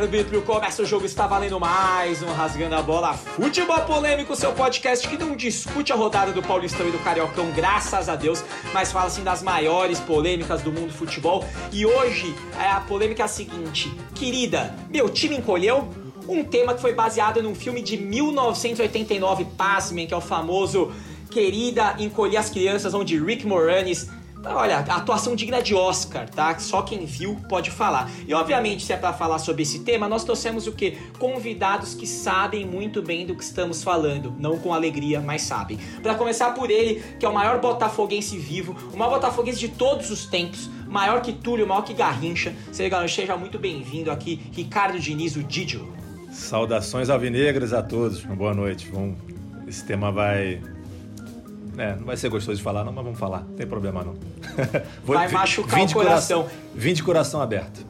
árbitro, começa o jogo, está valendo mais um Rasgando a Bola Futebol Polêmico, seu podcast que não discute a rodada do Paulistão e do Cariocão, graças a Deus, mas fala assim das maiores polêmicas do mundo do futebol. E hoje a polêmica é a seguinte: querida, meu time encolheu? Um tema que foi baseado num filme de 1989, pasmem, que é o famoso Querida Encolher as Crianças, onde Rick Moranis Olha, atuação digna de Oscar, tá? Só quem viu pode falar. E obviamente, se é para falar sobre esse tema, nós trouxemos o quê? Convidados que sabem muito bem do que estamos falando, não com alegria, mas sabem. Para começar por ele, que é o maior botafoguense vivo, o maior botafoguense de todos os tempos, maior que Túlio, maior que Garrincha. Seja muito bem-vindo aqui, Ricardo Diniz, o Didio. Saudações alvinegras a todos. Boa noite. Vamos... Esse tema vai é, não vai ser gostoso de falar, não, mas vamos falar. Não tem problema, não. Vou, vai machucar o coração. coração. Vim de coração aberto.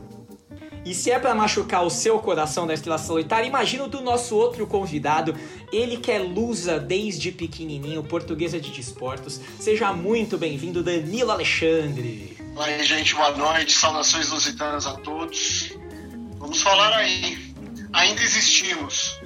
E se é para machucar o seu coração da Estrela Solitária, imagina o do nosso outro convidado, ele que é lusa desde pequenininho, portuguesa de desportos. Seja muito bem-vindo, Danilo Alexandre. Oi, gente, boa noite. Saudações lusitanas a todos. Vamos falar aí. Ainda existimos.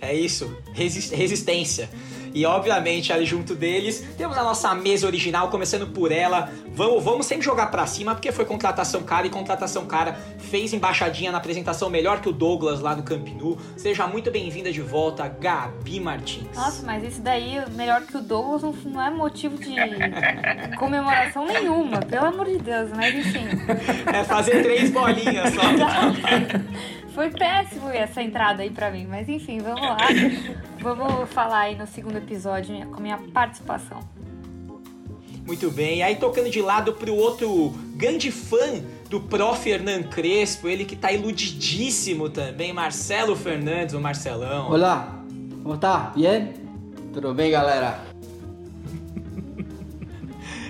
É isso, resistência. E obviamente ali junto deles temos a nossa mesa original, começando por ela. Vamos, vamos sempre jogar para cima porque foi contratação cara e contratação cara fez embaixadinha na apresentação melhor que o Douglas lá no Camp Nou. Seja muito bem-vinda de volta, Gabi Martins. Nossa, mas isso daí, melhor que o Douglas, não é motivo de comemoração nenhuma, pelo amor de Deus, mas enfim. É fazer três bolinhas só. Foi péssimo essa entrada aí pra mim, mas enfim, vamos lá. Vamos falar aí no segundo episódio com a minha participação. Muito bem, aí tocando de lado pro outro grande fã do prof. Hernan Crespo, ele que tá iludidíssimo também, Marcelo Fernandes, o Marcelão. Olá, como tá? Bien? Tudo bem, galera?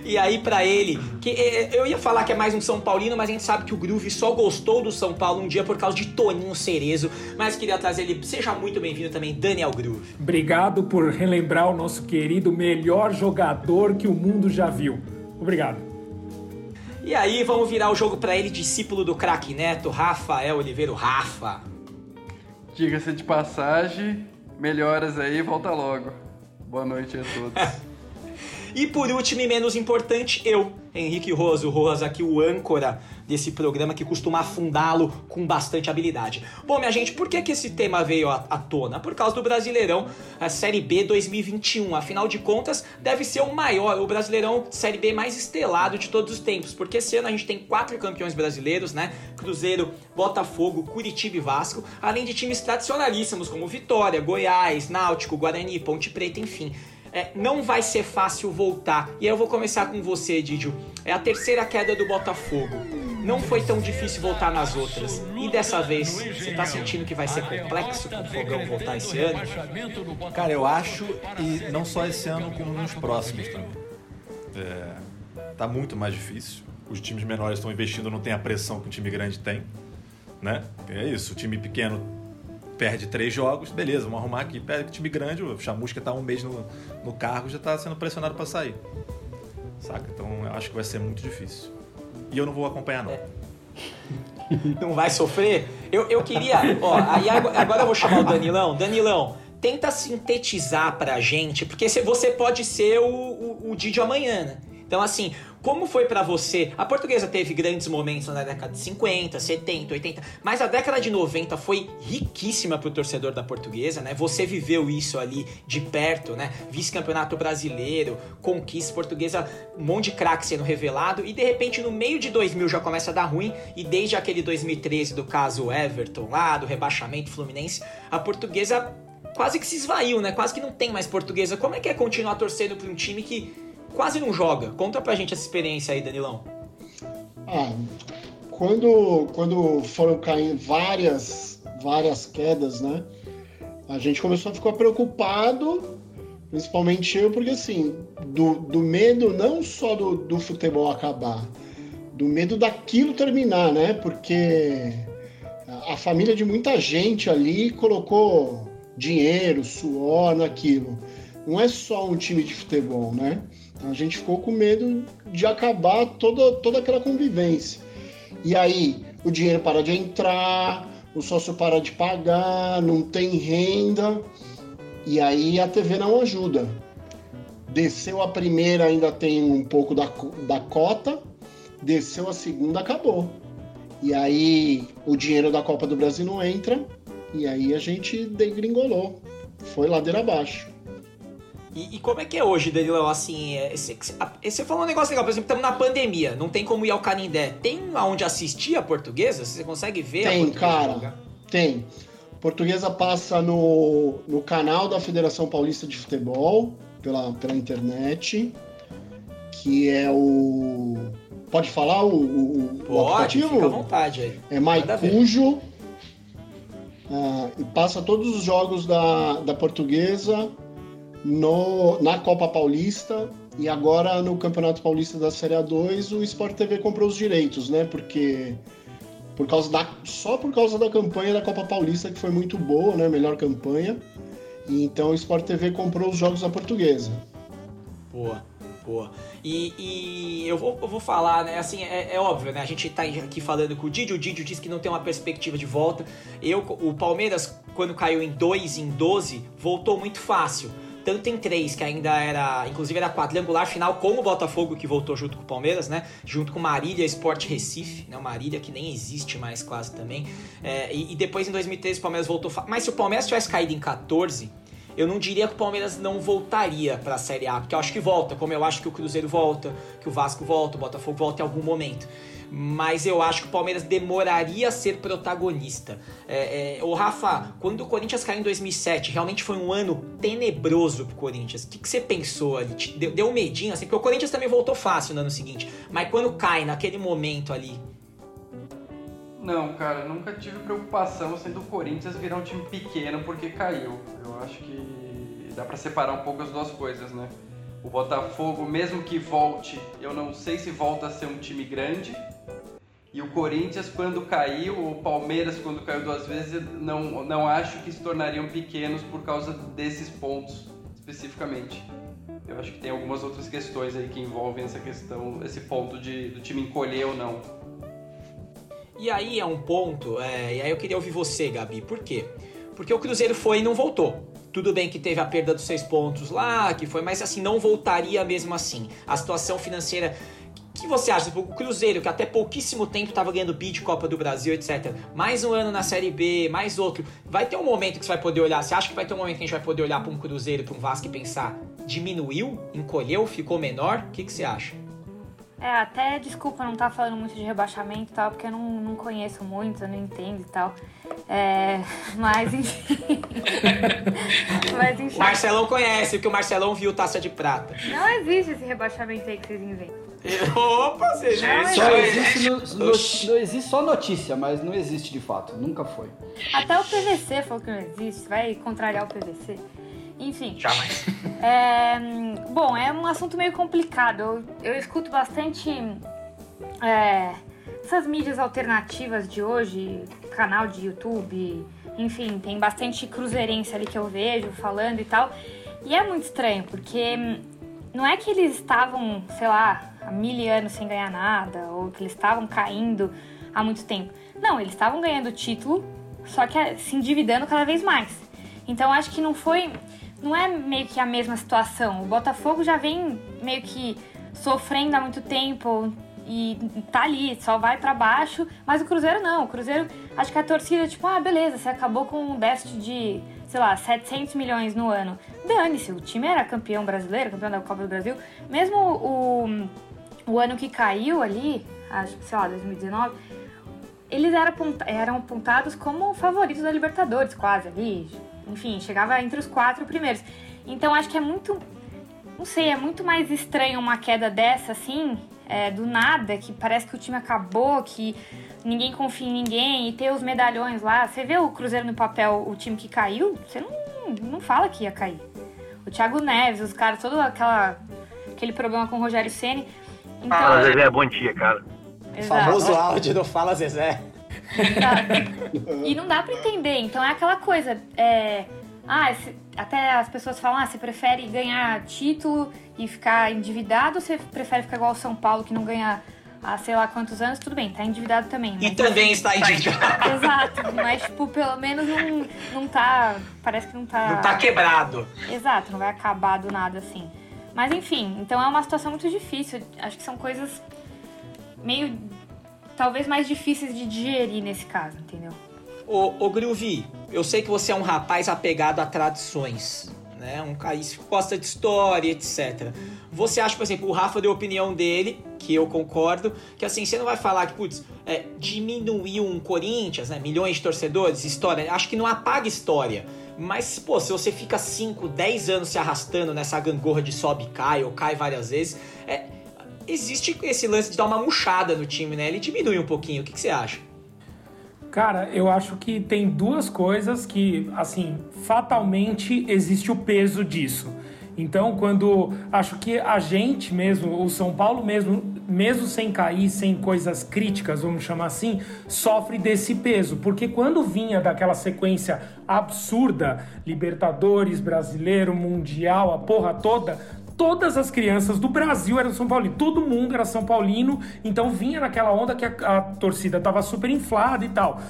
E aí para ele, que é, é, eu ia falar que é mais um São Paulino, mas a gente sabe que o Groove só gostou do São Paulo um dia por causa de Toninho Cerezo, mas queria trazer ele, seja muito bem-vindo também, Daniel Groove. Obrigado por relembrar o nosso querido melhor jogador que o mundo já viu. Obrigado. E aí, vamos virar o jogo para ele, discípulo do craque Neto, Rafael Oliveira, Rafa. Diga-se de passagem, melhoras aí, volta logo. Boa noite a todos. E por último e menos importante, eu, Henrique Rosa, o aqui, o âncora desse programa que costuma afundá-lo com bastante habilidade. Bom, minha gente, por que, que esse tema veio à, à tona? Por causa do Brasileirão, a Série B 2021. Afinal de contas, deve ser o maior, o Brasileirão Série B mais estelado de todos os tempos, porque esse ano a gente tem quatro campeões brasileiros, né? Cruzeiro, Botafogo, Curitiba e Vasco, além de times tradicionalíssimos como Vitória, Goiás, Náutico, Guarani, Ponte Preta, enfim é, não vai ser fácil voltar. E aí eu vou começar com você, Didio. É a terceira queda do Botafogo. Não foi tão difícil voltar nas outras. E dessa vez, você tá sentindo que vai ser complexo com o Fogão voltar esse ano? Cara, eu acho, e não só esse ano, como nos próximos também. É, tá muito mais difícil. Os times menores estão investindo, não tem a pressão que o time grande tem. Né? É isso, o time pequeno perde três jogos, beleza, vamos arrumar aqui. Perde time grande, o Chamusca tá um mês no, no cargo, já tá sendo pressionado para sair. Saca? Então eu acho que vai ser muito difícil. E eu não vou acompanhar, não. Não vai sofrer? Eu, eu queria. Ó, aí agora eu vou chamar o Danilão. Danilão, tenta sintetizar pra gente, porque você pode ser o, o, o Didi amanhã, né? Então, assim, como foi para você? A portuguesa teve grandes momentos na década de 50, 70, 80, mas a década de 90 foi riquíssima pro torcedor da portuguesa, né? Você viveu isso ali de perto, né? Vice-campeonato brasileiro, conquista portuguesa, um monte de craque sendo revelado e de repente no meio de 2000 já começa a dar ruim e desde aquele 2013 do caso Everton lá, do rebaixamento Fluminense, a portuguesa quase que se esvaiu, né? Quase que não tem mais portuguesa. Como é que é continuar torcendo para um time que quase não joga. Conta pra gente essa experiência aí, Danilão. Ah, quando, quando foram caindo várias, várias quedas, né? A gente começou a ficar preocupado, principalmente eu, porque assim, do, do medo não só do, do futebol acabar, do medo daquilo terminar, né? Porque a família de muita gente ali colocou dinheiro, suor naquilo. Não é só um time de futebol, né? A gente ficou com medo de acabar toda, toda aquela convivência. E aí, o dinheiro para de entrar, o sócio para de pagar, não tem renda, e aí a TV não ajuda. Desceu a primeira, ainda tem um pouco da, da cota, desceu a segunda, acabou. E aí o dinheiro da Copa do Brasil não entra, e aí a gente degringolou. Foi ladeira abaixo. E, e, como é que é hoje, Danilo? Assim, esse, você falou um negócio legal, por exemplo, estamos na pandemia, não tem como ir ao Canindé. Tem aonde assistir a portuguesa? Você consegue ver tem, cara? Tem. Portuguesa passa no, no canal da Federação Paulista de Futebol, pela, pela internet, que é o. Pode falar o, o, Pode, o aplicativo? Fica à vontade aí. É Maicujo. Ah, e passa todos os jogos da, da Portuguesa no, na Copa Paulista e agora no Campeonato Paulista da Série A2 o Sport TV comprou os direitos, né? Porque por causa da só por causa da campanha da Copa Paulista que foi muito boa, né? Melhor campanha. E então o Sport TV comprou os jogos da Portuguesa. Boa. Boa. E, e eu, vou, eu vou falar, né? Assim, é, é, óbvio, né? A gente tá aqui falando com o Didio. O Didio disse que não tem uma perspectiva de volta. Eu, o Palmeiras, quando caiu em 2 em 12, voltou muito fácil tanto em três, que ainda era, inclusive era quadrangular final com o Botafogo, que voltou junto com o Palmeiras, né? Junto com Marília Sport Recife, né? Marília que nem existe mais quase também. É, e, e, depois em 2013 o Palmeiras voltou. Mas se o Palmeiras tivesse caído em 14, eu não diria que o Palmeiras não voltaria para a Série A, porque eu acho que volta, como eu acho que o Cruzeiro volta, que o Vasco volta, o Botafogo volta em algum momento mas eu acho que o Palmeiras demoraria a ser protagonista. É, é, o Rafa, quando o Corinthians caiu em 2007, realmente foi um ano tenebroso pro Corinthians. O que, que você pensou ali? Deu, deu um medinho, assim, porque o Corinthians também voltou fácil no ano seguinte, mas quando cai naquele momento ali. Não, cara, nunca tive preocupação sendo o Corinthians virar um time pequeno porque caiu. Eu acho que dá para separar um pouco as duas coisas, né? O Botafogo, mesmo que volte, eu não sei se volta a ser um time grande, e o Corinthians, quando caiu, o Palmeiras, quando caiu duas vezes, não, não acho que se tornariam pequenos por causa desses pontos especificamente. Eu acho que tem algumas outras questões aí que envolvem essa questão, esse ponto de, do time encolher ou não. E aí é um ponto, é, e aí eu queria ouvir você, Gabi, por quê? Porque o Cruzeiro foi e não voltou. Tudo bem que teve a perda dos seis pontos lá, que foi, mas assim, não voltaria mesmo assim. A situação financeira que você acha? Tipo, o Cruzeiro, que até pouquíssimo tempo estava ganhando beat Copa do Brasil, etc. Mais um ano na Série B, mais outro. Vai ter um momento que você vai poder olhar. Você acha que vai ter um momento que a gente vai poder olhar para um Cruzeiro, para um Vasco e pensar: diminuiu, encolheu, ficou menor? O que, que você acha? É, até desculpa não estar tá falando muito de rebaixamento e tal, porque eu não, não conheço muito, eu não entendo e tal. É, mas enfim. mas enfim. Marcelão conhece, porque o Marcelão viu taça de prata. Não existe esse rebaixamento aí que vocês inventam. Opa, você já só existe no, no, não existe só notícia, mas não existe de fato, nunca foi. Até o PVC falou que não existe, vai contrariar o PVC. Enfim. Jamais. É, bom, é um assunto meio complicado. Eu, eu escuto bastante é, essas mídias alternativas de hoje, canal de YouTube, enfim, tem bastante cruzeirense ali que eu vejo falando e tal. E é muito estranho, porque não é que eles estavam, sei lá, há mil anos sem ganhar nada, ou que eles estavam caindo há muito tempo. Não, eles estavam ganhando título, só que é, se endividando cada vez mais. Então acho que não foi. Não é meio que a mesma situação. O Botafogo já vem meio que sofrendo há muito tempo e tá ali, só vai para baixo, mas o Cruzeiro não. O Cruzeiro, acho que a torcida, tipo, ah, beleza, você acabou com um déficit de sei lá, 700 milhões no ano. Dane-se, o time era campeão brasileiro, campeão da Copa do Brasil. Mesmo o, o ano que caiu ali, acho que, sei lá, 2019, eles eram, eram apontados como favoritos da Libertadores, quase ali. Enfim, chegava entre os quatro primeiros. Então acho que é muito. Não sei, é muito mais estranho uma queda dessa, assim, é, do nada, que parece que o time acabou, que ninguém confia em ninguém e ter os medalhões lá. Você vê o Cruzeiro no papel, o time que caiu, você não, não fala que ia cair. O Thiago Neves, os caras, todo aquela, aquele problema com o Rogério Ceni. Então, fala Zezé, é bom dia, cara. Exato. Famoso áudio do Fala Zezé. E não dá para entender. Então é aquela coisa. É, ah, até as pessoas falam: ah, você prefere ganhar título e ficar endividado ou você prefere ficar igual o São Paulo que não ganha há sei lá quantos anos, tudo bem, tá endividado também. E também está endividado. Exato, mas tipo, pelo menos não, não tá. Parece que não tá. Não tá quebrado. Exato, não vai acabar do nada assim. Mas enfim, então é uma situação muito difícil. Acho que são coisas meio. Talvez mais difíceis de digerir nesse caso, entendeu? Ô, ô Groovy, eu sei que você é um rapaz apegado a tradições, né? Um cara que gosta de história, etc. Você acha, por exemplo, o Rafa deu a opinião dele, que eu concordo, que assim, você não vai falar que, putz, é, diminuiu um Corinthians, né? Milhões de torcedores, história. Acho que não apaga história. Mas, pô, se você fica 5, 10 anos se arrastando nessa gangorra de sobe e cai, ou cai várias vezes, é, existe esse lance de dar uma murchada no time, né? Ele diminui um pouquinho. O que, que você acha? Cara, eu acho que tem duas coisas que, assim, fatalmente existe o peso disso. Então, quando acho que a gente mesmo, o São Paulo mesmo, mesmo sem cair, sem coisas críticas, vamos chamar assim, sofre desse peso. Porque quando vinha daquela sequência absurda, Libertadores, Brasileiro, Mundial, a porra toda, todas as crianças do Brasil eram São Paulino, todo mundo era São Paulino, então vinha naquela onda que a, a torcida tava super inflada e tal.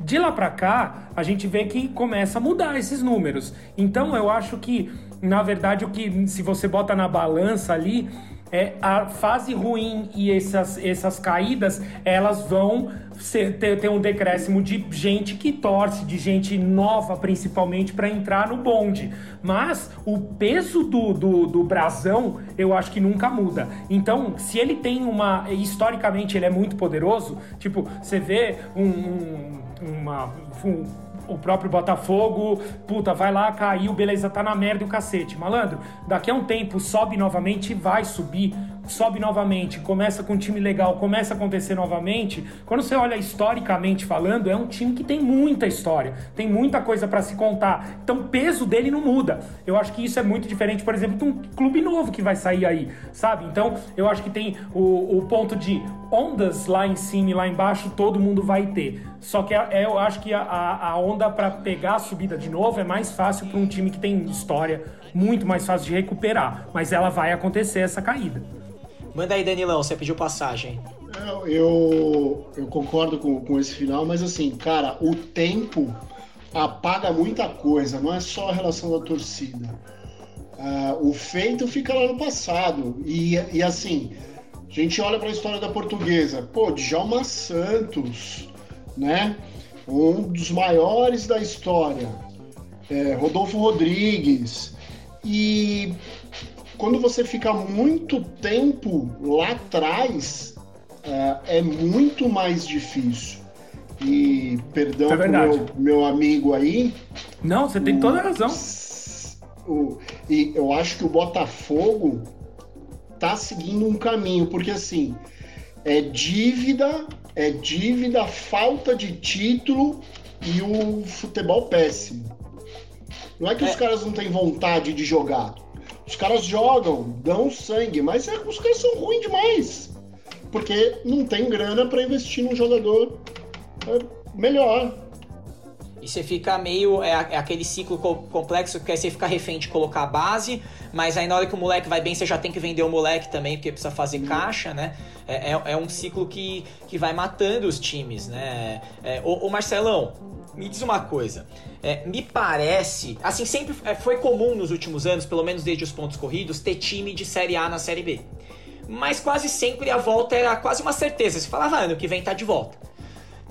De lá pra cá, a gente vê que começa a mudar esses números. Então eu acho que, na verdade, o que se você bota na balança ali, é a fase ruim e essas, essas caídas, elas vão ser- ter, ter um decréscimo de gente que torce, de gente nova principalmente, para entrar no bonde. Mas o peso do, do, do brasão, eu acho que nunca muda. Então, se ele tem uma. Historicamente, ele é muito poderoso, tipo, você vê um, um- uma. um- o próprio Botafogo, puta, vai lá, caiu, beleza, tá na merda o cacete. Malandro, daqui a um tempo sobe novamente e vai subir, sobe novamente, começa com um time legal, começa a acontecer novamente. Quando você olha historicamente falando, é um time que tem muita história, tem muita coisa pra se contar. Então o peso dele não muda. Eu acho que isso é muito diferente, por exemplo, de um clube novo que vai sair aí, sabe? Então eu acho que tem o, o ponto de ondas lá em cima e lá embaixo, todo mundo vai ter. Só que a- é, eu acho que a, a, onda pra pegar a subida de novo é mais fácil pra um time que tem história, muito mais fácil de recuperar. Mas ela vai acontecer essa caída. Manda aí, Danilão, você pediu passagem. Eu, eu, concordo com, com esse final, mas assim, cara, o tempo apaga muita coisa, não é só a relação da torcida. Ah, o feito fica lá no passado. E, e assim, a gente olha para a história da portuguesa, pô, Djalma Santos, né? Um dos maiores da história. É, Rodolfo Rodrigues. E quando você fica muito tempo lá atrás, é, é muito mais difícil. E perdão É meu, meu amigo aí, Não, você tem toda a razão. o- e eu acho que o Botafogo tá seguindo um caminho, porque assim, é dívida, é dívida, falta de título e o futebol péssimo. Não é que os caras não têm vontade de jogar. Os caras jogam, dão sangue, mas é- os caras são ruins demais. Porque não tem grana para investir num jogador é, melhor. E você fica meio. É, é aquele ciclo co- complexo que aí você fica refém de colocar a base, mas aí na hora que o moleque vai bem, você já tem que vender o moleque também, porque precisa fazer caixa, né? É, é- é um ciclo que, que vai matando os times, né? É, ô, ô, Marcelão, me diz uma coisa. É, me parece. Assim, sempre é, foi comum nos últimos anos, pelo menos desde os pontos corridos, ter time de Série A na Série B. Mas quase sempre a volta era quase uma certeza. Você falava, ah, ano que vem tá de volta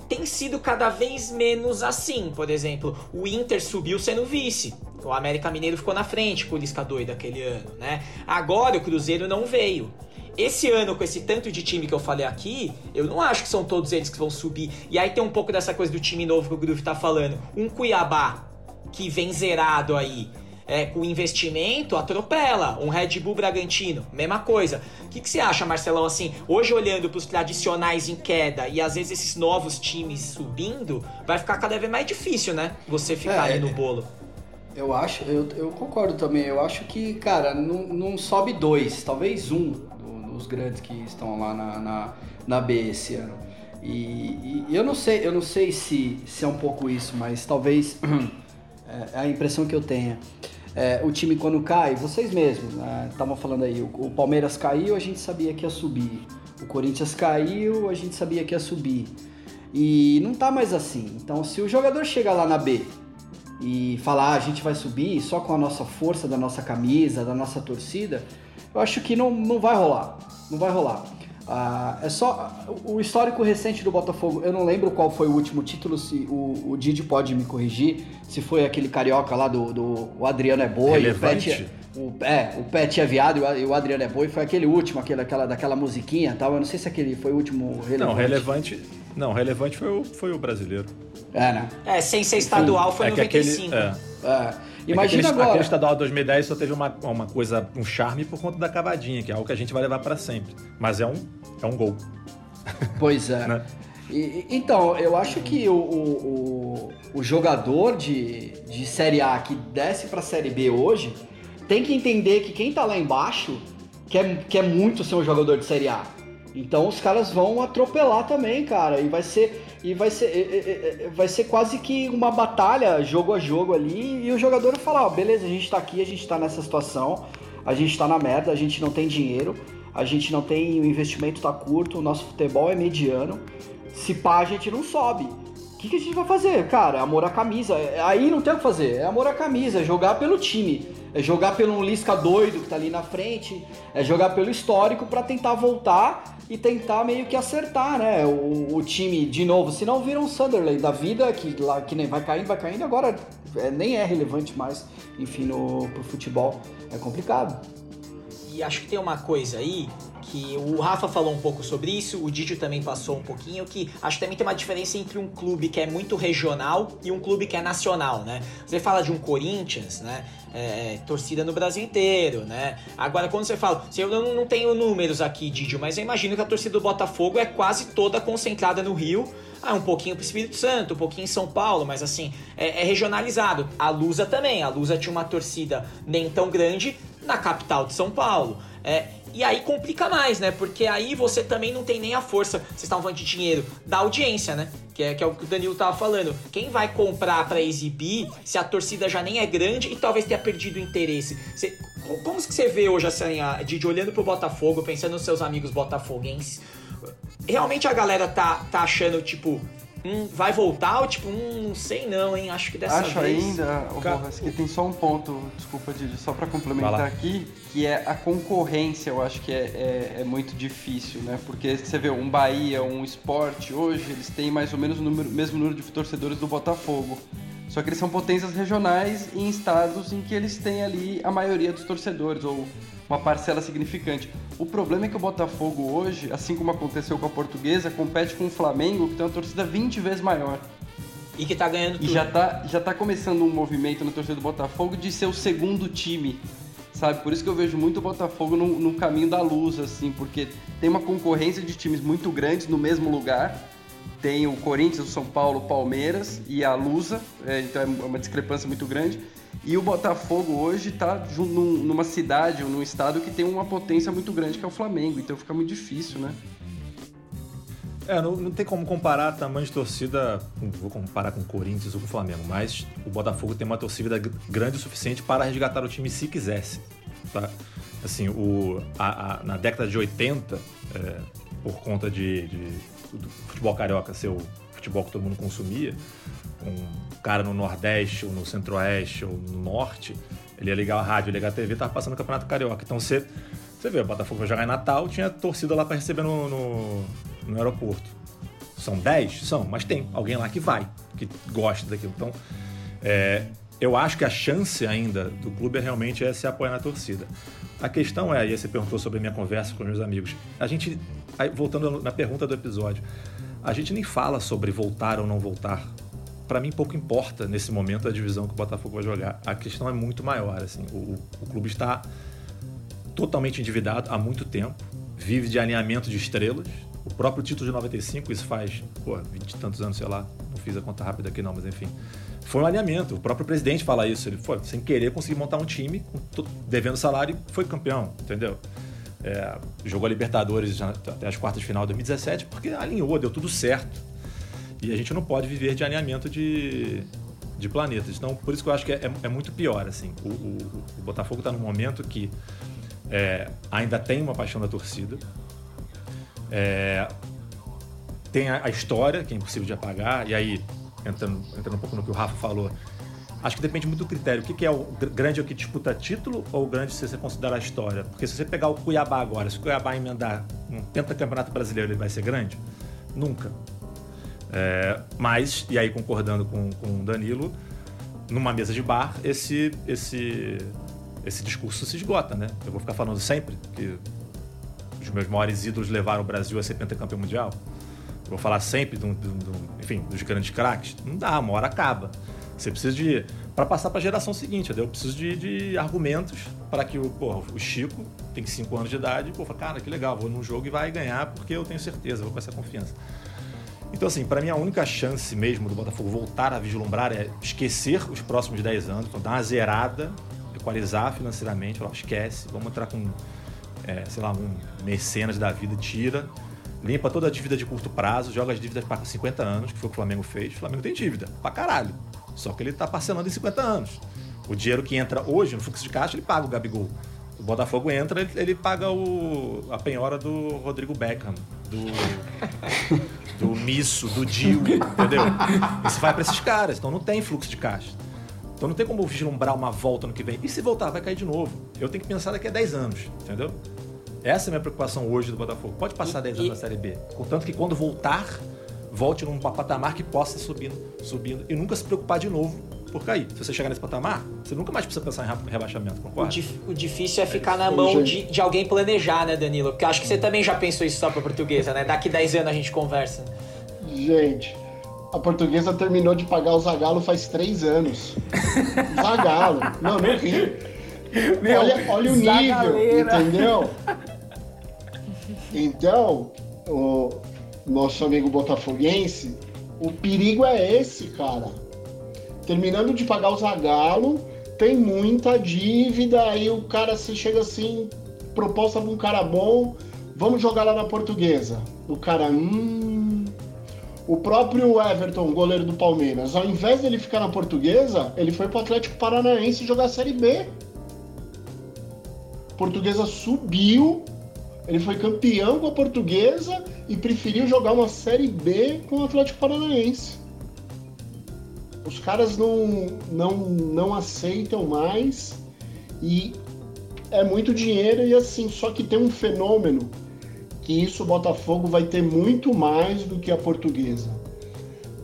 tem sido cada vez menos assim. Por exemplo, o Inter subiu sendo vice. O América Mineiro ficou na frente com o Lisca doido aquele ano, né? Agora o Cruzeiro não veio. Esse ano, com esse tanto de time que eu falei aqui, eu não acho que são todos eles que vão subir. E aí tem um pouco dessa coisa do time novo que o Groove tá falando. Um Cuiabá, que vem zerado aí, é, com investimento, atropela. Um Red Bull Bragantino, mesma coisa. O que, que você acha, Marcelão, assim, hoje olhando pros tradicionais em queda e às vezes esses novos times subindo, vai ficar cada vez mais difícil, né? Você ficar É, aí no bolo. Eu acho, eu, eu concordo também. Eu acho que, cara, não, não sobe dois, talvez um do- dos grandes que estão lá na, na, na B esse ano. E, e eu não sei, eu não sei se, se é um pouco isso, mas talvez é a impressão que eu tenha. É, o time quando cai, vocês mesmos estavam falando aí, o, o Palmeiras caiu, a gente sabia que ia subir. O Corinthians caiu, a gente sabia que ia subir. E não tá mais assim. Então, se o jogador chega lá na B e falar ah, a gente vai subir só com a nossa força da nossa camisa, da nossa torcida, eu acho que não, não vai rolar. Não vai rolar. Ah, é só o histórico recente do Botafogo. Eu não lembro qual foi o último título. Se o, o Didi pode me corrigir. Se foi aquele carioca lá do, do o Adriano é boi, Relevante. o Pet, o, é, o Pet é viado e o Adriano é boi. Foi aquele último, aquele, aquela daquela musiquinha, tal. Eu não sei se aquele foi o último relevante. Não, relevante. Não, relevante foi o, foi o brasileiro. É, né? É, sem ser estadual foi é que aquele, 95. é. É. É Imagina que aquele, agora. Estadual 2010 só teve uma, uma coisa, um charme por conta da cavadinha, que é algo que a gente vai levar pra sempre. Mas é um, é um gol. Pois é. Né? E- então, eu acho que o, o, o- jogador de, de Série A que desce pra Série B hoje tem que entender que quem tá lá embaixo quer, quer muito ser um jogador de Série A. Então os caras vão atropelar também, cara. E vai ser. E vai ser, é, é, vai ser quase que uma batalha, jogo a jogo ali, e o jogador falar, beleza, a gente tá aqui, a gente tá nessa situação, a gente tá na merda, a gente não tem dinheiro, a gente não tem, o investimento tá curto, o nosso futebol é mediano. Se pá, a gente não sobe. O que, que a gente vai fazer, cara? É amor à camisa. É- Aí não tem o que fazer. É amor à camisa, é jogar pelo time. É jogar pelo Lisca doido que tá ali na frente. É jogar pelo histórico pra tentar voltar e tentar meio que acertar, né? O, o time de novo. Se não vira um Sunderland da vida, que, lá, que nem vai caindo, vai caindo. Agora é, nem é relevante mais, enfim, no, pro futebol. É complicado. E acho que tem uma coisa aí que o Rafa falou um pouco sobre isso, o Didio também passou um pouquinho, que acho que também tem uma diferença entre um clube que é muito regional e um clube que é nacional, né? Você fala de um Corinthians, né? É, torcida no Brasil inteiro, né? Agora, quando você fala, eu não, não tenho números aqui, Didio, mas eu imagino que a torcida do Botafogo é quase toda concentrada no Rio. Ah, um pouquinho pro Espírito Santo, um pouquinho em São Paulo, mas assim, é, é regionalizado. A Lusa também, a Lusa tinha uma torcida nem tão grande na capital de São Paulo. É, e aí complica mais, né? Porque aí você também não tem nem a força, vocês estavam falando de dinheiro, da audiência, né? Que é, que é o que o Danilo tava falando. Quem vai comprar pra exibir se a torcida já nem é grande e talvez tenha perdido o interesse? Você- co- como que você vê hoje, assim, a, de olhando pro Botafogo, pensando nos seus amigos botafoguenses? Realmente a galera tá, tá achando, tipo, hum, vai voltar ou tipo, hum, não sei não, hein? Acho que dessa Acho vez... ainda, ô, Ca- Borras, que tem só um ponto, desculpa, Didi, só pra Vai complementar aqui, que é a concorrência, eu acho que é, é, é muito difícil, né? Porque você vê, um Bahia, um esporte, hoje, eles têm mais ou menos o número- mesmo número de torcedores do Botafogo. Só que eles são potências regionais em estados em que eles têm ali a maioria dos torcedores, ou uma parcela significante. O problema é que o Botafogo hoje, assim como aconteceu com a Portuguesa, compete com o Flamengo, que tem uma torcida 20 vezes maior. E que tá ganhando E tudo. já tá, já tá começando um movimento na torcida do Botafogo de ser o segundo time, sabe? Por isso que eu vejo muito o Botafogo no, no caminho da luz, assim, porque tem uma concorrência de times muito grandes no mesmo lugar. Tem o Corinthians, o São Paulo, o Palmeiras e a Lusa, é, então é uma discrepância muito grande. E o Botafogo hoje tá jun- num- numa cidade ou num estado que tem uma potência muito grande, que é o Flamengo, então fica muito difícil, né? É, não, não tem como comparar tamanho de torcida, vou comparar com o Corinthians ou com o Flamengo, mas o Botafogo tem uma torcida gr- grande o suficiente para resgatar o time se quisesse. Tá? Assim, o, a- a- na década de 80, é, por conta de, de- do futebol carioca ser o futebol que todo mundo consumia, um cara no Nordeste ou no Centro-Oeste ou no Norte, ele ia ligar a rádio, ligar a TV, tava passando o Campeonato Carioca. Então você, você vê, o Botafogo vai jogar em Natal, tinha torcida lá para receber no, no, no aeroporto. São 10? São, mas tem alguém lá que vai, que gosta daquilo. Então, é, eu acho que a chance ainda do clube é realmente é se apoiar na torcida. A questão é, aí você perguntou sobre a minha conversa com meus amigos. A gente, voltando na pergunta do episódio, a gente nem fala sobre voltar ou não voltar. Para mim pouco importa nesse momento a divisão que o Botafogo vai jogar. A questão é muito maior, assim. O, o- o clube está totalmente endividado há muito tempo, vive de alinhamento de estrelas. O próprio título de 95, isso faz, pô, 20 e tantos anos, sei lá, não fiz a conta rápida aqui não, mas enfim. Foi um alinhamento, o próprio presidente fala isso, ele foi sem querer conseguir montar um time, devendo salário foi campeão, entendeu? É, jogou a Libertadores até as quartas de final de 2017 porque alinhou, deu tudo certo. E a gente não pode viver de alinhamento de, de planetas. Então, por isso que eu acho que é, é- é muito pior. Assim. O, o- o Botafogo está num momento que é, ainda tem uma paixão da torcida. É, tem a, a história, que é impossível de apagar, e aí, entrando, entrando um pouco no que o Rafa falou, acho que depende muito do critério. O que, que é o gr- grande é o que disputa título ou o grande se você considerar a história? Porque se você pegar o Cuiabá agora, se o Cuiabá emendar um pentacampeonato brasileiro, ele vai ser grande? Nunca. É, mas, e aí concordando com, com o Danilo, numa mesa de bar, esse, esse, esse discurso se esgota, né? Eu vou ficar falando sempre que os meus maiores ídolos levaram o Brasil a ser pentacampeão mundial. Vou falar sempre, do, do- do- enfim, dos grandes craques. Não dá, uma hora acaba. Você precisa de... Para passar para a geração seguinte, entendeu? Eu preciso de, de argumentos para que o, porra, o Chico tem 5 anos de idade, pô, cara, que legal, vou num jogo e vai ganhar porque eu tenho certeza, vou com essa confiança. Então, assim, para mim a única chance mesmo do Botafogo voltar a vislumbrar é esquecer os próximos 10 anos, dar uma zerada, equalizar financeiramente, falar, esquece, vamos entrar com, é, sei lá, um mecenas da vida, tira, limpa toda a dívida de curto prazo, joga as dívidas para 50 anos, que foi o que o Flamengo fez. O Flamengo tem dívida, pra caralho. Só que ele tá parcelando em 50 anos. O dinheiro que entra hoje no fluxo de caixa, ele paga o Gabigol. O Botafogo entra, ele, ele paga o, a penhora do Rodrigo Beckham, do, do Misso, do Dil, entendeu? Isso vai para esses caras, então não tem fluxo de caixa. Então não tem como vislumbrar uma volta no que vem. E se voltar, vai cair de novo. Eu tenho que pensar daqui a 10 anos, entendeu? Essa é a minha preocupação hoje do Botafogo. Pode passar 10 anos na Série B. Contanto que quando voltar, volte num patamar que possa subindo, subindo. E nunca se preocupar de novo por cair. Se você chegar nesse patamar, você nunca mais precisa pensar em reba- rebaixamento, O, concorda? dif- o difícil é ficar na mão de, de alguém planejar, né, Danilo? Porque eu acho que você também já pensou isso só pra portuguesa, né? Daqui 10 anos a gente conversa. Gente, a portuguesa terminou de pagar o Zagalo faz três anos. Zagalo. Não, não ri. Meu, olha, olha o nível, zagaleira. entendeu? Então, o nosso amigo botafoguense, o perigo é esse, cara. Terminando de pagar o Zagalo, tem muita dívida, aí o cara se chega assim, proposta de um cara bom, vamos jogar lá na portuguesa. O cara, hum. O próprio Everton, goleiro do Palmeiras, ao invés dele ficar na portuguesa, ele foi pro Atlético Paranaense jogar a Série B. Portuguesa subiu, ele foi campeão com a Portuguesa e preferiu jogar uma Série B com o Atlético Paranaense. Os caras não, não, não aceitam mais e é muito dinheiro e assim, só que tem um fenômeno que isso o Botafogo vai ter muito mais do que a Portuguesa.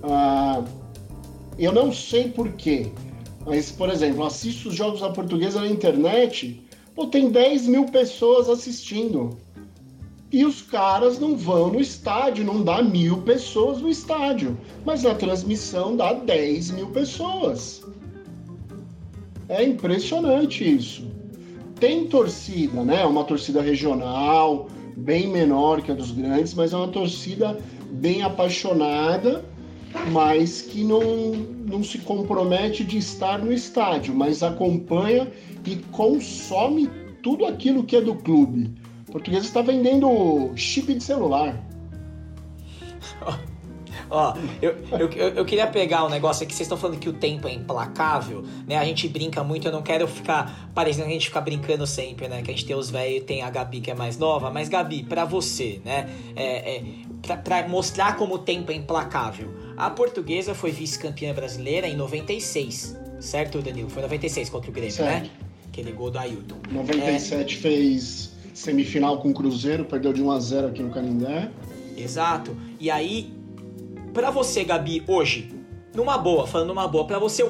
Ah, eu não sei porquê, mas, por exemplo, assisto os jogos da Portuguesa na internet, pô, tem 10 mil pessoas assistindo. E os caras não vão no estádio, não dá mil pessoas no estádio. Mas na transmissão dá 10 mil pessoas. É impressionante isso. Tem torcida, né? É uma torcida regional, bem menor que a dos grandes, mas é uma torcida bem apaixonada, mas que não, não se compromete de estar no estádio, mas acompanha e consome tudo aquilo que é do clube. O português está vendendo chip de celular. Ó, eu, eu, eu, queria pegar um negócio aqui, vocês estão falando que o tempo é implacável, né? A gente brinca muito, eu não quero ficar parecendo que a gente fica brincando sempre, né? Que a gente tem os velhos e tem a Gabi que é mais nova, mas Gabi, pra você, né? É, é, pra, pra mostrar como o tempo é implacável, a portuguesa foi vice-campeã brasileira em 96, certo, Danilo? Foi 96 contra o Grêmio, Certo. né? Aquele gol do Ailton. 97 fez semifinal com o Cruzeiro, perdeu de 1 a 0 aqui no Canindé. Exato. E aí, pra você, Gabi, hoje, numa boa, falando numa boa, pra você,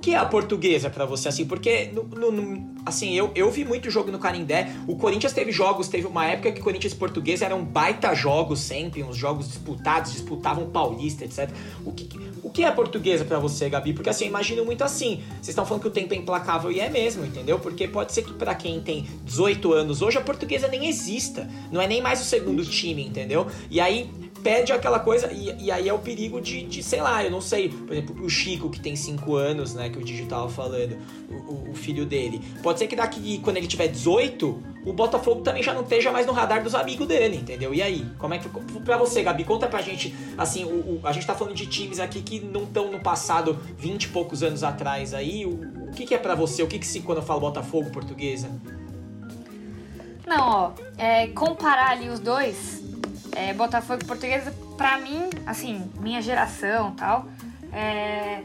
que é a portuguesa pra você, assim? Porque, no- no- no- assim, eu, eu vi muito jogo no Canindé. O Corinthians teve jogos, teve uma época que Corinthians e Portuguesa eram baita jogos sempre, uns jogos disputados, disputavam Paulista, etc. O que, o que é portuguesa pra você, Gabi? Porque, assim, eu imagino muito assim. Vocês estão falando que o tempo é implacável e é mesmo, entendeu? Porque pode ser que pra quem tem 18 anos hoje, a portuguesa nem exista. Não é nem mais o segundo time, entendeu? E aí perde aquela coisa, e, e aí é o perigo de, de, sei lá, eu não sei, por exemplo, o Chico, que tem 5 anos, né, que o Digi tava falando, o, o- filho dele. Pode ser que daqui, quando ele tiver 18, o Botafogo também já não esteja mais no radar dos amigos dele, entendeu? E aí? Como é que pra você, Gabi, conta pra gente, assim, o, o- a gente tá falando de times aqui que não estão no passado 20 e poucos anos atrás aí, o, o que que é pra você? O que que se, quando eu falo Botafogo portuguesa? Não, ó, é, comparar ali os dois, é, Botafogo Portuguesa, pra mim, assim, minha geração tal, é,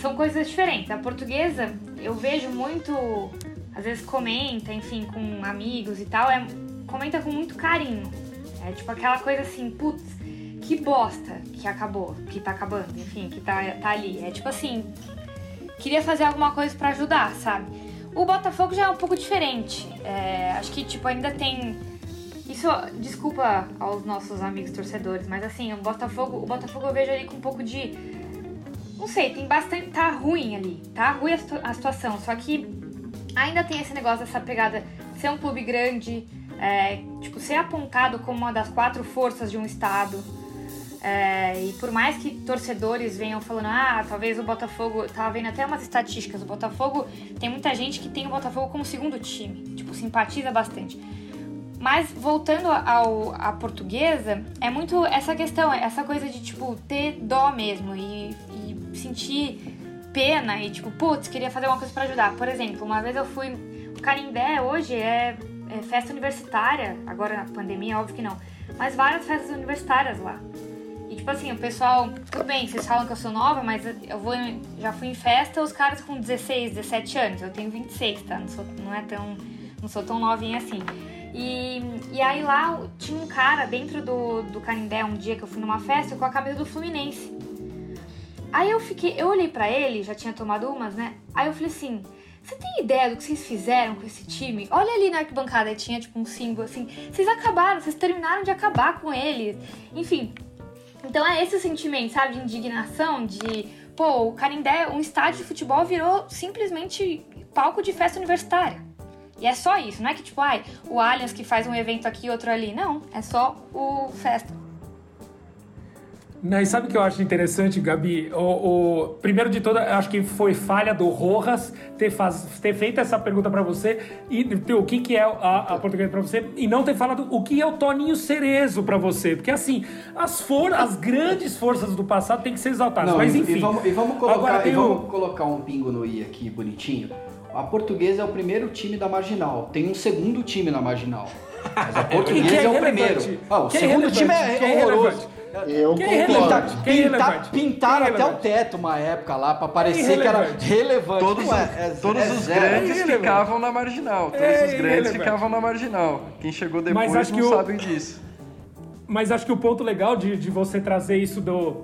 são coisas diferentes. A portuguesa, eu vejo muito, às vezes comenta, enfim, com amigos e tal, é, comenta com muito carinho. É tipo aquela coisa assim, putz, que bosta que acabou, que tá acabando, enfim, que tá, tá ali. É tipo assim, queria fazer alguma coisa para ajudar, sabe? O Botafogo já é um pouco diferente. É, acho que, tipo, ainda tem. Isso, desculpa aos nossos amigos torcedores, mas assim, o Botafogo, o Botafogo eu vejo ali com um pouco de. Não sei, tem bastante. Tá ruim ali. Tá ruim a, situ- a situação. Só que ainda tem esse negócio dessa pegada ser um clube grande, é, tipo, ser apontado como uma das quatro forças de um estado. É, e por mais que torcedores venham falando, ah, talvez o Botafogo. Tava vendo até umas estatísticas. O Botafogo. Tem muita gente que tem o Botafogo como segundo time. Tipo, simpatiza bastante. Mas voltando ao, à portuguesa, é muito essa questão, essa coisa de, tipo, ter dó mesmo e, e sentir pena e, tipo, putz, queria fazer uma coisa pra ajudar. Por exemplo, uma vez eu fui. O Carimbé hoje é, é festa universitária, agora na pandemia, óbvio que não. Mas várias festas universitárias lá. E tipo assim, o pessoal, tudo bem, vocês falam que eu sou nova, mas eu vou já fui em festa, os caras com 16, 17 anos. Eu tenho 26, tá? Não, sou, não é tão. Não sou tão novinha assim. E, e aí lá tinha um cara dentro do, do Canindé um dia que eu fui numa festa com a camisa do Fluminense. Aí eu fiquei, eu olhei pra ele, já tinha tomado umas, né? Aí eu falei assim: você tem ideia do que vocês fizeram com esse time? Olha ali na arquibancada, tinha tipo um símbolo assim. Vocês acabaram, vocês terminaram de acabar com ele. Enfim, então é esse o sentimento, sabe? De indignação, de. Pô, o Canindé, um estádio de futebol virou simplesmente palco de festa universitária. E é só isso, não é que tipo, ai, o Allianz que faz um evento aqui e outro ali. Não, é só o festa. Não, e sabe o que eu acho interessante, Gabi? O, o- primeiro de tudo, eu acho que foi falha do Rojas ter, faz- ter feito essa pergunta pra você e ter o que, que é a, a portuguesa pra você e não ter falado o que é o Toninho Cerezo pra você. Porque assim, as, for, as grandes forças do passado têm que ser exaltadas. Não, Mas e- enfim. E vamos, e vamos colocar, Agora e o- vamos colocar um pingo no i aqui, bonitinho. A portuguesa é o primeiro time da marginal. Tem um segundo time na marginal. Mas a portuguesa é é, o irrelevante. primeiro. Ah, o Que é segundo irrelevante. time é é horroroso. Eu Que é concordo. é Pintar- é até o teto uma época lá pra parecer que era relevante. Todos, é, é- todos é os grandes ficavam na marginal. Todos É os grandes ficavam na marginal. Quem chegou depois acho não que o- sabem disso. Mas acho que o ponto legal de, de você trazer isso do.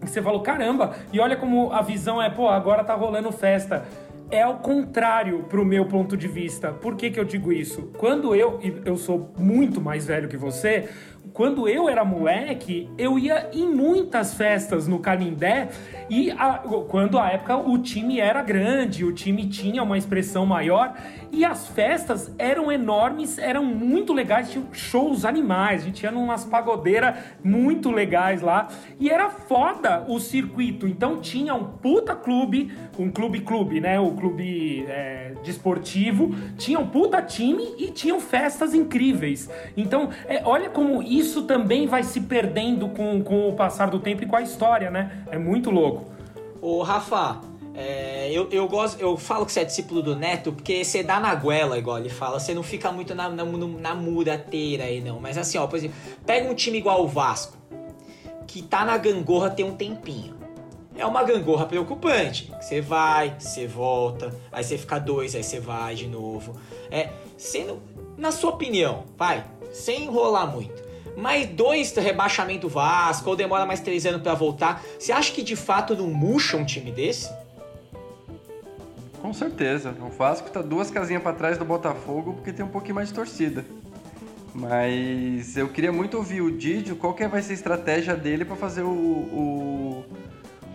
que Você falou, caramba, e olha como a visão é, pô, agora tá rolando festa. É ao contrário pro meu ponto de vista. Por que, que eu digo isso? Quando eu, e eu sou muito mais velho que você, quando eu era moleque, eu ia em muitas festas no Canindé e a- quando a época o time era grande, o time tinha uma expressão maior e as festas eram enormes, eram muito legais, tinham shows animais, a gente ia numas pagodeiras muito legais lá e era foda o circuito. Então tinha um puta clube, um clube-clube, né? O clube é, desportivo, tinha um puta time e tinham festas incríveis. Então, é, olha como isso também vai se perdendo com, com o passar do tempo e com a história, né? É muito louco. Ô, Rafa, é, eu, eu gosto, eu falo que você é discípulo do Neto porque você dá na goela, igual ele fala. Você não fica muito na, na, na murateira aí, não. Mas assim, ó, por exemplo, pega um time igual o Vasco, que tá na gangorra tem um tempinho. É uma gangorra preocupante. Você vai, você volta, aí você fica dois, aí você vai de novo. É, sendo, na sua opinião, vai, sem enrolar muito. Mais dois rebaixamento Vasco, ou demora mais três anos pra voltar. Você acha que de fato não murcha um time desse? Com certeza. O Vasco tá duas casinhas pra trás do Botafogo porque tem um pouquinho mais de torcida. Mas eu queria muito ouvir o Didio, qual que vai ser a estratégia dele pra fazer o, o,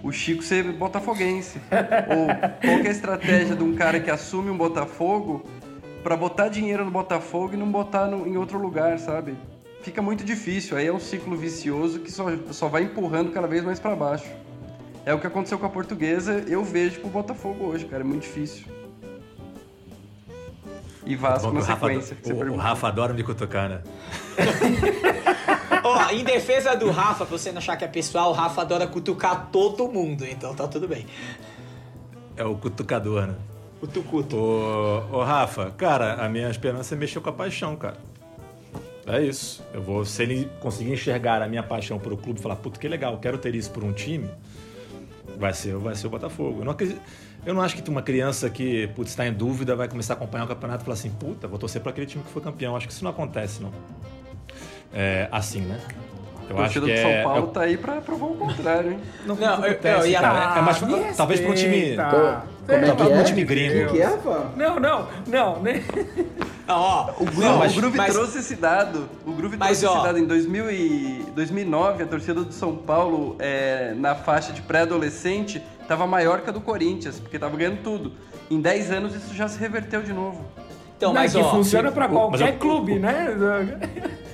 o Chico ser botafoguense. Ou qual que é a estratégia de um cara que assume um Botafogo pra botar dinheiro no Botafogo e não botar no- em outro lugar, sabe? Fica muito difícil, aí é um ciclo vicioso que só, só vai empurrando cada vez mais pra baixo. É o que aconteceu com a portuguesa, eu vejo pro Botafogo hoje, cara, é muito difícil. E Vasco Bom, na o Rafa, sequência, que você o, o. Rafa adora me cutucar, né? Ó, em defesa do Rafa, pra você não achar que é pessoal, o Rafa adora cutucar todo mundo, então tá tudo bem. É o cutucador, né? Cutucuto. Ô, ô Rafa, cara, a minha esperança é mexer com a paixão, cara. É isso. Eu vou, se ele conseguir enxergar a minha paixão por o clube e falar, puta, que legal, quero ter isso por um time, vai ser, vai ser o Botafogo. Eu não, acredito, eu não acho que uma criança que está em dúvida vai começar a acompanhar o campeonato e falar assim, puta, vou torcer para aquele time que foi campeão. Acho que isso não acontece, não. É, assim, né? Eu o acho que do São é, Paulo é... tá aí pra provar o contrário, hein? Não, não, não eu, eu, ia... cara, é mais, talvez para um time... Como é que é? Um time gringo. O que é, Não, não, não. Nem... ó, o Groove, não, mas, o Groove mas, trouxe esse dado. O Groove mas, trouxe ó, esse dado em 2000 e 2009. A torcida do São Paulo, é, na faixa de pré-adolescente, estava maior que a do Corinthians, porque estava ganhando tudo. Em 10 anos isso já se reverteu de novo. Então, mas, mas ó, funciona para qualquer clube, né?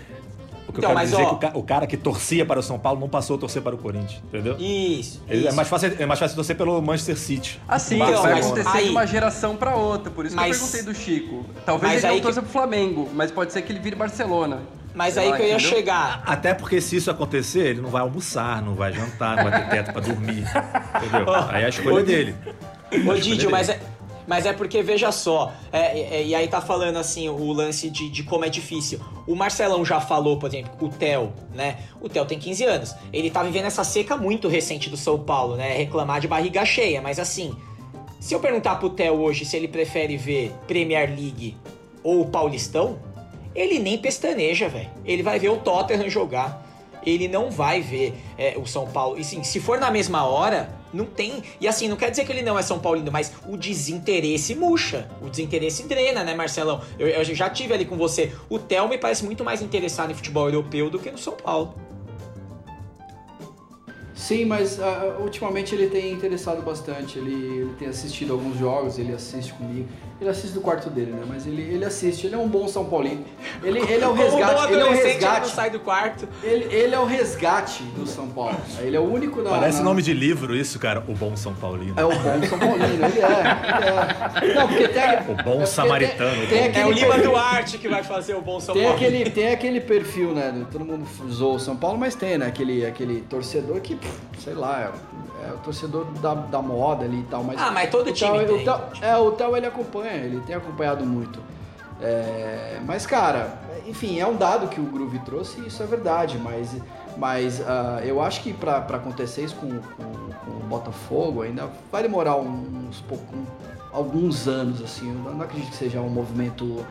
que então, eu quero dizer ó, que o cara que torcia para o São Paulo não passou a torcer para o Corinthians, entendeu? Isso. É isso. É, mais fácil, é mais fácil torcer pelo Manchester City. Assim, então, vai acontecer de uma geração para outra. Por isso mas, que eu perguntei do Chico. Talvez ele não torça que... pro Flamengo, mas pode ser que ele vire Barcelona. Mas aí lá, que eu ia entendeu? chegar. Até porque se isso acontecer, ele não vai almoçar, não vai jantar, não vai ter teto para dormir. Entendeu? aí é a escolha dele. Ô, Didio, mas é, mas é porque, veja só, é, é, e aí tá falando assim o lance de, de como é difícil. O Marcelão já falou, por exemplo, o Theo, né? O Theo tem 15 anos. Ele tá vivendo essa seca muito recente do São Paulo, né? Reclamar de barriga cheia, mas assim. Se eu perguntar pro Theo hoje se ele prefere ver Premier League ou Paulistão, ele nem pestaneja, velho. Ele vai ver o Tottenham jogar. Ele não vai ver é, o São Paulo. E sim, se for na mesma hora, não tem. E assim, não quer dizer que ele não é São Paulino, mas o desinteresse murcha. O desinteresse drena, né, Marcelão? Eu, eu já tive ali com você. O Theo me parece muito mais interessado em futebol europeu do que no São Paulo. Sim, mas uh, ultimamente ele tem interessado bastante. Ele, ele tem assistido alguns jogos, ele assiste comigo. Ele assiste do quarto dele, né? Mas ele, ele assiste, ele é um bom São Paulino. Ele, ele é o resgate. ele é o resgate. Sai do quarto. Ele, ele é o resgate do São Paulo. Ele é o único da. Parece na... nome de livro isso, cara. O bom São Paulino. É o bom São Paulino, ele é. Ele é. Não, porque tem. O bom é samaritano. Tem, tem é o Lima perfil. Duarte que vai fazer o bom São tem Paulo. Aquele, tem aquele perfil, né? Todo mundo usou o São Paulo, mas tem, né? Aquele, aquele torcedor que, sei lá, é, é o torcedor da, da moda ali e tal. Mas ah, mas todo time tem. O Theo, é, o Theo ele acompanha, ele tem acompanhado muito. É, mas, cara, enfim, é um dado que o Groove trouxe e isso é verdade, mas, mas uh, eu acho que para acontecer isso com, com, com, o Botafogo ainda vai demorar uns pouco, alguns anos, assim. Eu não acredito que seja um movimento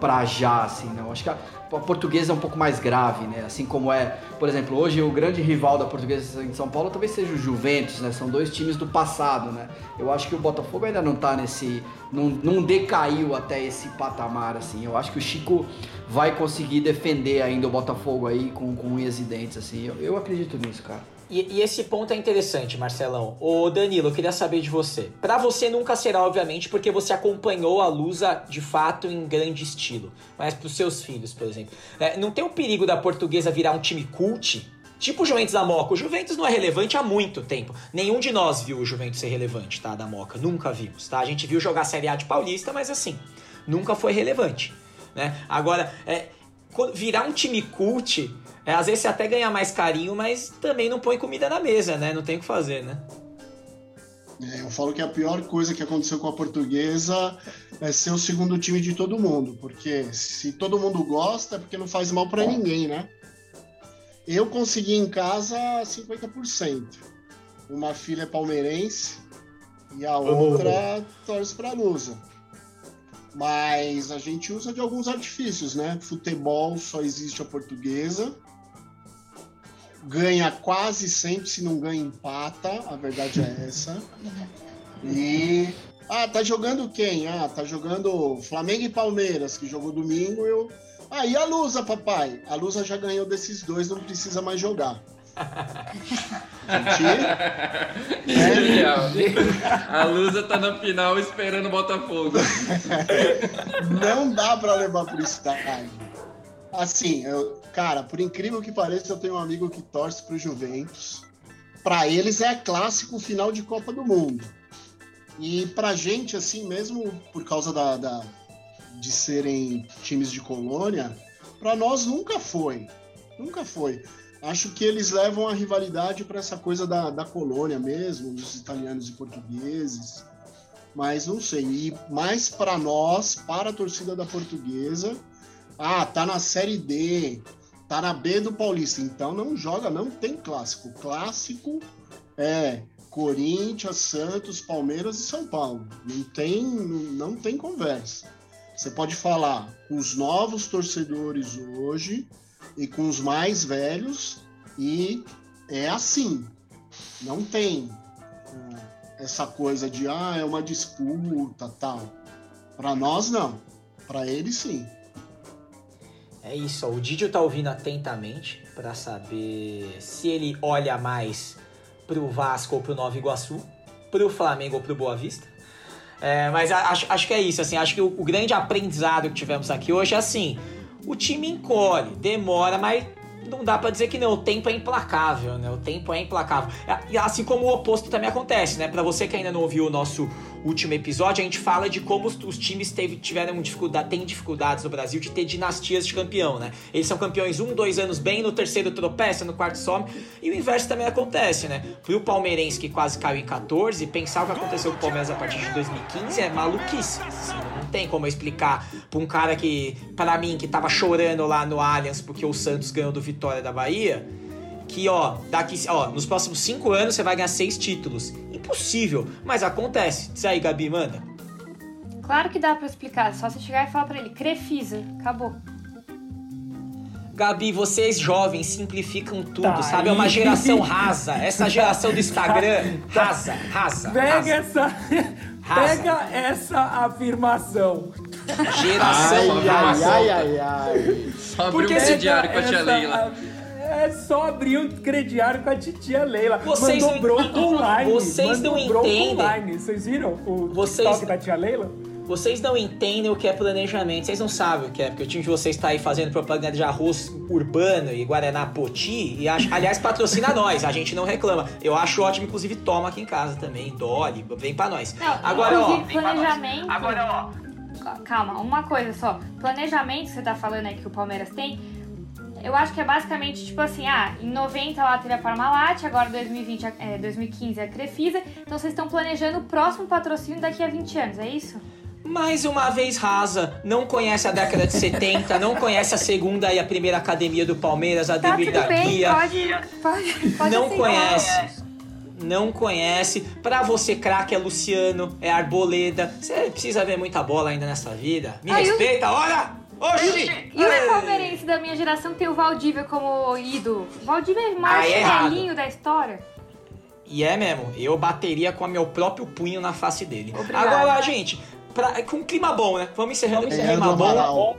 pra já, assim, não. Acho que a, a portuguesa é um pouco mais grave, né? Assim como é, por exemplo, hoje o grande rival da portuguesa em São Paulo talvez seja o Juventus, né? São dois times do passado, né? Eu acho que o Botafogo ainda não tá nesse. não, não decaiu até esse patamar, assim. Eu acho que o Chico vai conseguir defender ainda o Botafogo aí com, com unhas e dentes, assim. Eu, eu acredito nisso, cara. E, e, esse ponto é interessante, Marcelão. Ô Danilo, eu queria saber de você. Para você nunca será, obviamente, porque você acompanhou a Lusa de fato em grande estilo. Mas pros seus filhos, por exemplo. É, não tem o perigo da portuguesa virar um time cult? Tipo o Juventus da Moca. O Juventus não é relevante há muito tempo. Nenhum de nós viu o Juventus ser relevante, tá? Da Moca. Nunca vimos, tá? A gente viu jogar Série A de Paulista, mas assim, nunca foi relevante. Né? Agora, é, virar um time cult é, às vezes você até ganha mais carinho, mas também não põe comida na mesa, né? Não tem o que fazer, né? É, eu falo que a pior coisa que aconteceu com a portuguesa é ser o segundo time de todo mundo, porque se todo mundo gosta é porque não faz mal para ninguém, né? Eu consegui em casa 50%. Uma filha é palmeirense e a outra torce para Lusa. Mas a gente usa de alguns artifícios, né? Futebol só existe a portuguesa ganha quase sempre, se não ganha, empata. A verdade é essa. E. Ah, tá jogando quem? Ah, tá jogando Flamengo e Palmeiras, que jogou domingo. Eu. Ah, e a Lusa, papai? A Lusa já ganhou desses dois, não precisa mais jogar. É. A Lusa tá na final esperando o Botafogo. não dá pra levar pro estádio. Assim, eu, cara, por incrível que pareça, eu tenho um amigo que torce pro Juventus. Para eles é clássico final de Copa do Mundo. E pra gente, assim, mesmo por causa da, da de serem times de colônia, para nós nunca foi. Nunca foi. Acho que eles levam a rivalidade para essa coisa da, da colônia mesmo, dos italianos e portugueses. Mas não sei. E mais para nós, para a torcida da portuguesa, Ah, tá na Série D, tá na B do Paulista, então não joga, não tem clássico. Clássico é Corinthians, Santos, Palmeiras e São Paulo. Não tem, não tem conversa. Você pode falar com os novos torcedores hoje e com os mais velhos e é assim. Não tem é, essa coisa de ah, é uma disputa, tal. Para nós não. Para eles sim. É isso, ó. o Didio tá ouvindo atentamente para saber se ele olha mais pro Vasco ou pro Nova Iguaçu, pro Flamengo ou pro Boa Vista. É, mas acho, acho que é isso, assim, acho que o, o, grande aprendizado que tivemos aqui hoje é assim, o time encolhe, demora, mas não dá para dizer que não, o tempo é implacável, né? O tempo é implacável. E assim como o oposto também acontece, né? Para você que ainda não ouviu o nosso último episódio, a gente fala de como os, times teve, tiveram dificuldade, têm dificuldades no Brasil de ter dinastias de campeão, né? Eles são campeões um, dois anos bem, no terceiro tropeça, no quarto some, e o inverso também acontece, né? Pro palmeirense que quase caiu em 14, pensar o que aconteceu com o Palmeiras a partir de 2015 é maluquice. Assim, não tem como eu explicar pra um cara que, para mim, que tava chorando lá no Allianz porque o Santos ganhou do Vitória da Bahia, que ó, daqui, ó, nos próximos cinco anos você vai ganhar seis títulos. Impossível, mas acontece. Diz aí, Gabi, manda. Claro que dá para explicar, só você chegar e falar para ele, Crefisa, acabou. Gabi, vocês jovens simplificam tudo, tá sabe? É uma geração rasa. Essa geração do Instagram, rasa, rasa. Pega rasa. essa. Pega essa afirmação. Geração ai, rasa. Ai, ai, ai. Só abriu um crediário com a tia Leila. É só abrir um crediário com a titia Leila. Vocês Mandou não, bronco online. Vocês não entendem. Online. Vocês viram o vocês, TikTok da tia Leila? Vocês não entendem o que é planejamento. Vocês não sabem o que é, porque o time de vocês está aí fazendo propaganda de arroz urbano e Guaraná Poti. E aliás, patrocina nós, a gente não reclama. Eu acho ótimo, inclusive, toma aqui em casa também. Dolly, vem pra nós. Não, Agora, ó. Planejamento. Agora, ó. Calma, uma coisa só. Planejamento que você tá falando aí que o Palmeiras tem eu acho que é basicamente tipo assim, ah, em 90 lá teve a Parmalat, agora 2020, é, 2015 a Crefisa, então vocês estão planejando o próximo patrocínio daqui a 20 anos, é isso? Mais uma vez rasa, não conhece a década de 70, não conhece a segunda e a primeira academia do Palmeiras, a tá, Demir da bem, Guia. Pode, pode, pode não conhece. Não conhece. Pra você, craque, é Luciano, é Arboleda. Você precisa ver muita bola ainda nessa vida. Me Ai, respeita, eu... olha! Oxi! E o palmeirense da minha geração que tem o Valdívia como ídolo? O Valdívia é o maior é chinelinho da história. E é mesmo, eu bateria com o meu próprio punho na face dele. Obrigada. Agora, gente, pra, com um clima bom, né? Vamos encerrando com é, clima bom.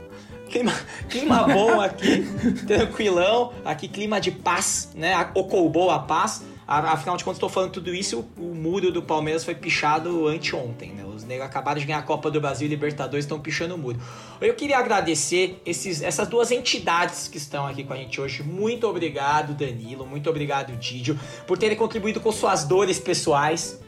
Clima, clima bom aqui, tranquilão. Aqui, clima de paz, né? Ocoubou a paz. Afinal de contas, estou falando tudo isso, o muro do Palmeiras foi pichado anteontem, né? Os negros acabaram de ganhar a Copa do Brasil e Libertadores estão pichando o muro. Eu queria agradecer esses, essas duas entidades que estão aqui com a gente hoje. Muito obrigado, Danilo. Muito obrigado, Didio, por terem contribuído com suas dores pessoais.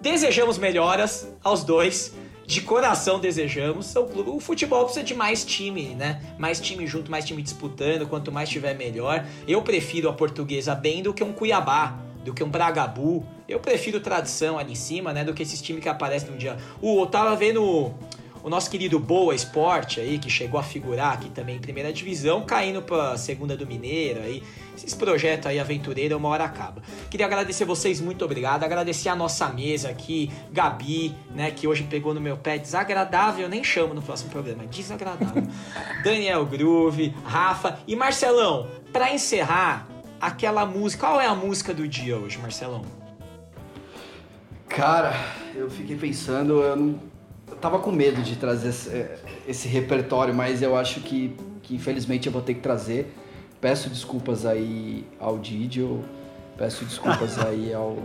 Desejamos melhoras aos dois. De coração desejamos. O, o futebol precisa de mais time, né? Mais time junto, mais time disputando. Quanto mais tiver, melhor. Eu prefiro a portuguesa bem do que um Cuiabá do que um Bragabu. Eu prefiro tradição ali em cima, né? Do que esses times que aparecem no dia. O, eu tava vendo o, nosso querido Boa Esporte aí, que chegou a figurar aqui também em primeira divisão, caindo pra segunda do Mineiro aí. Esses projetos aí aventureiros, uma hora acaba. Queria agradecer vocês, muito obrigado. Agradecer a nossa mesa aqui, Gabi, né, que hoje pegou no meu pé. Desagradável, nem chamo no próximo programa, desagradável. Daniel Groove, Rafa e Marcelão. Para encerrar, aquela música. Qual é a música do dia hoje, Marcelão? Cara, eu fiquei pensando, eu não. Tava com medo de trazer esse, esse repertório, mas eu acho que, que infelizmente eu vou ter que trazer. Peço desculpas aí ao Didio, peço desculpas aí ao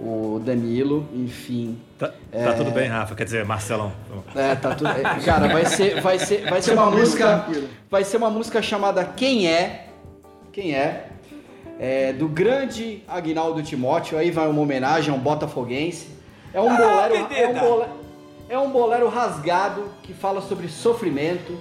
o Danilo, enfim. Tá, é... tá, tudo bem, Rafa, quer dizer, Marcelão. É, tá tudo. Cara, vai ser, vai ser, vai ser uma música, vai ser uma música chamada Quem é quem é, é do grande Agnaldo Timóteo, aí vai uma homenagem a um botafoguense. É um, ah, bolero, é, um bolero, é um bolero rasgado que fala sobre sofrimento,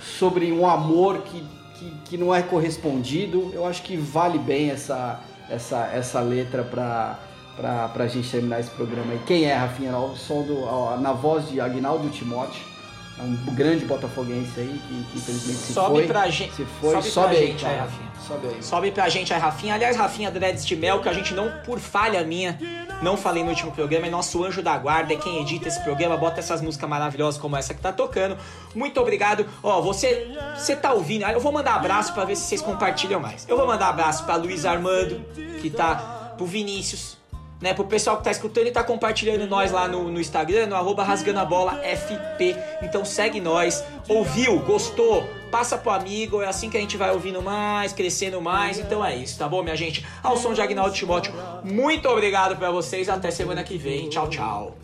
sobre um amor que, que, que não é correspondido. Eu acho que vale bem essa, essa, essa letra para pra, pra gente terminar esse programa aí. Quem é, Rafinha? O som do, na voz de Agnaldo Timóteo. É um grande botafoguense aí que, que infelizmente se Sobe foi. pra gente- Se foi, sobe sobe, pra aí, gente cara. aí, Rafinha. Sobe aí. Sobe pra gente aí, Rafinha. Aliás, Rafinha Dreads de Mel, que a gente não, por falha minha, não falei no último programa, é nosso anjo da guarda, é quem edita esse programa, bota essas músicas maravilhosas como essa que tá tocando. Muito obrigado. Ó, você, você tá ouvindo? Eu vou mandar abraço pra ver se vocês compartilham mais. Eu vou mandar abraço pra Luiz Armando, que tá pro Vinícius, né, pro pessoal que tá escutando e tá compartilhando nós lá no, no Instagram, no arroba rasgando a bola FP. Então segue nós. Ouviu? Gostou? Passa pro amigo, é assim que a gente vai ouvindo mais, crescendo mais. Então é isso, tá bom, minha gente? Ao som de Agnaldo Timóteo, muito obrigado pra vocês. Até semana que vem. Tchau, tchau.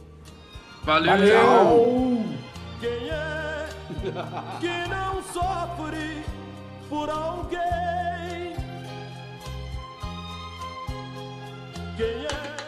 Valeu! Quem é que não sofre por alguém? Quem é